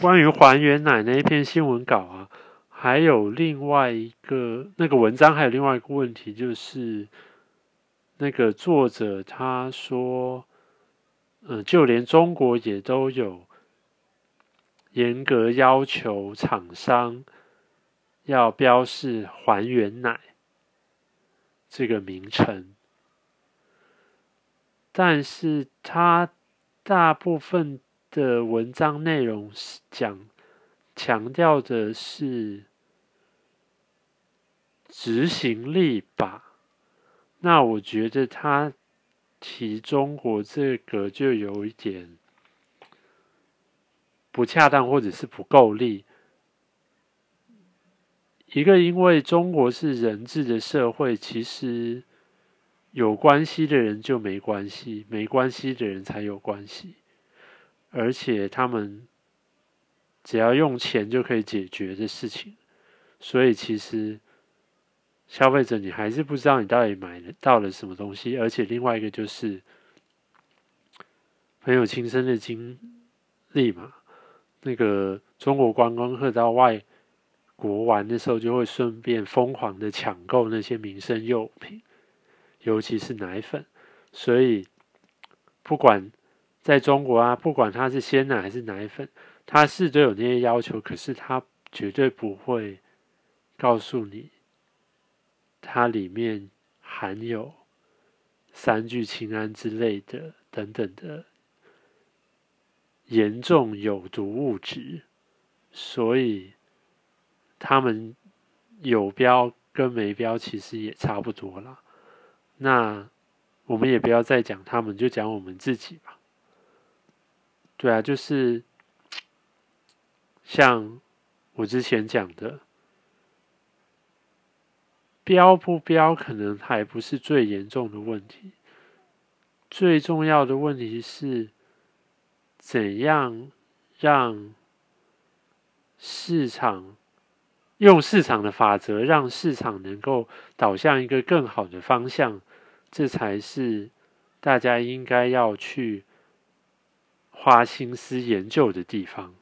关于还原奶那一篇新闻稿啊，还有另外一个那个文章，还有另外一个问题，就是那个作者他说，嗯，就连中国也都有严格要求厂商要标示“还原奶”这个名称，但是他大部分。的文章内容是讲强调的是执行力吧？那我觉得他提中国这个就有一点不恰当，或者是不够力。一个因为中国是人治的社会，其实有关系的人就没关系，没关系的人才有关系。而且他们只要用钱就可以解决的事情，所以其实消费者你还是不知道你到底买了到了什么东西。而且另外一个就是很有亲身的经历嘛，那个中国观光客到外国玩的时候，就会顺便疯狂的抢购那些民生用品，尤其是奶粉。所以不管。在中国啊，不管它是鲜奶还是奶粉，它是都有那些要求，可是它绝对不会告诉你，它里面含有三聚氰胺之类的等等的严重有毒物质，所以他们有标跟没标其实也差不多啦。那我们也不要再讲他们，就讲我们自己吧。对啊，就是像我之前讲的，标不标可能还不是最严重的问题，最重要的问题是怎样让市场用市场的法则，让市场能够导向一个更好的方向，这才是大家应该要去。花心思研究的地方。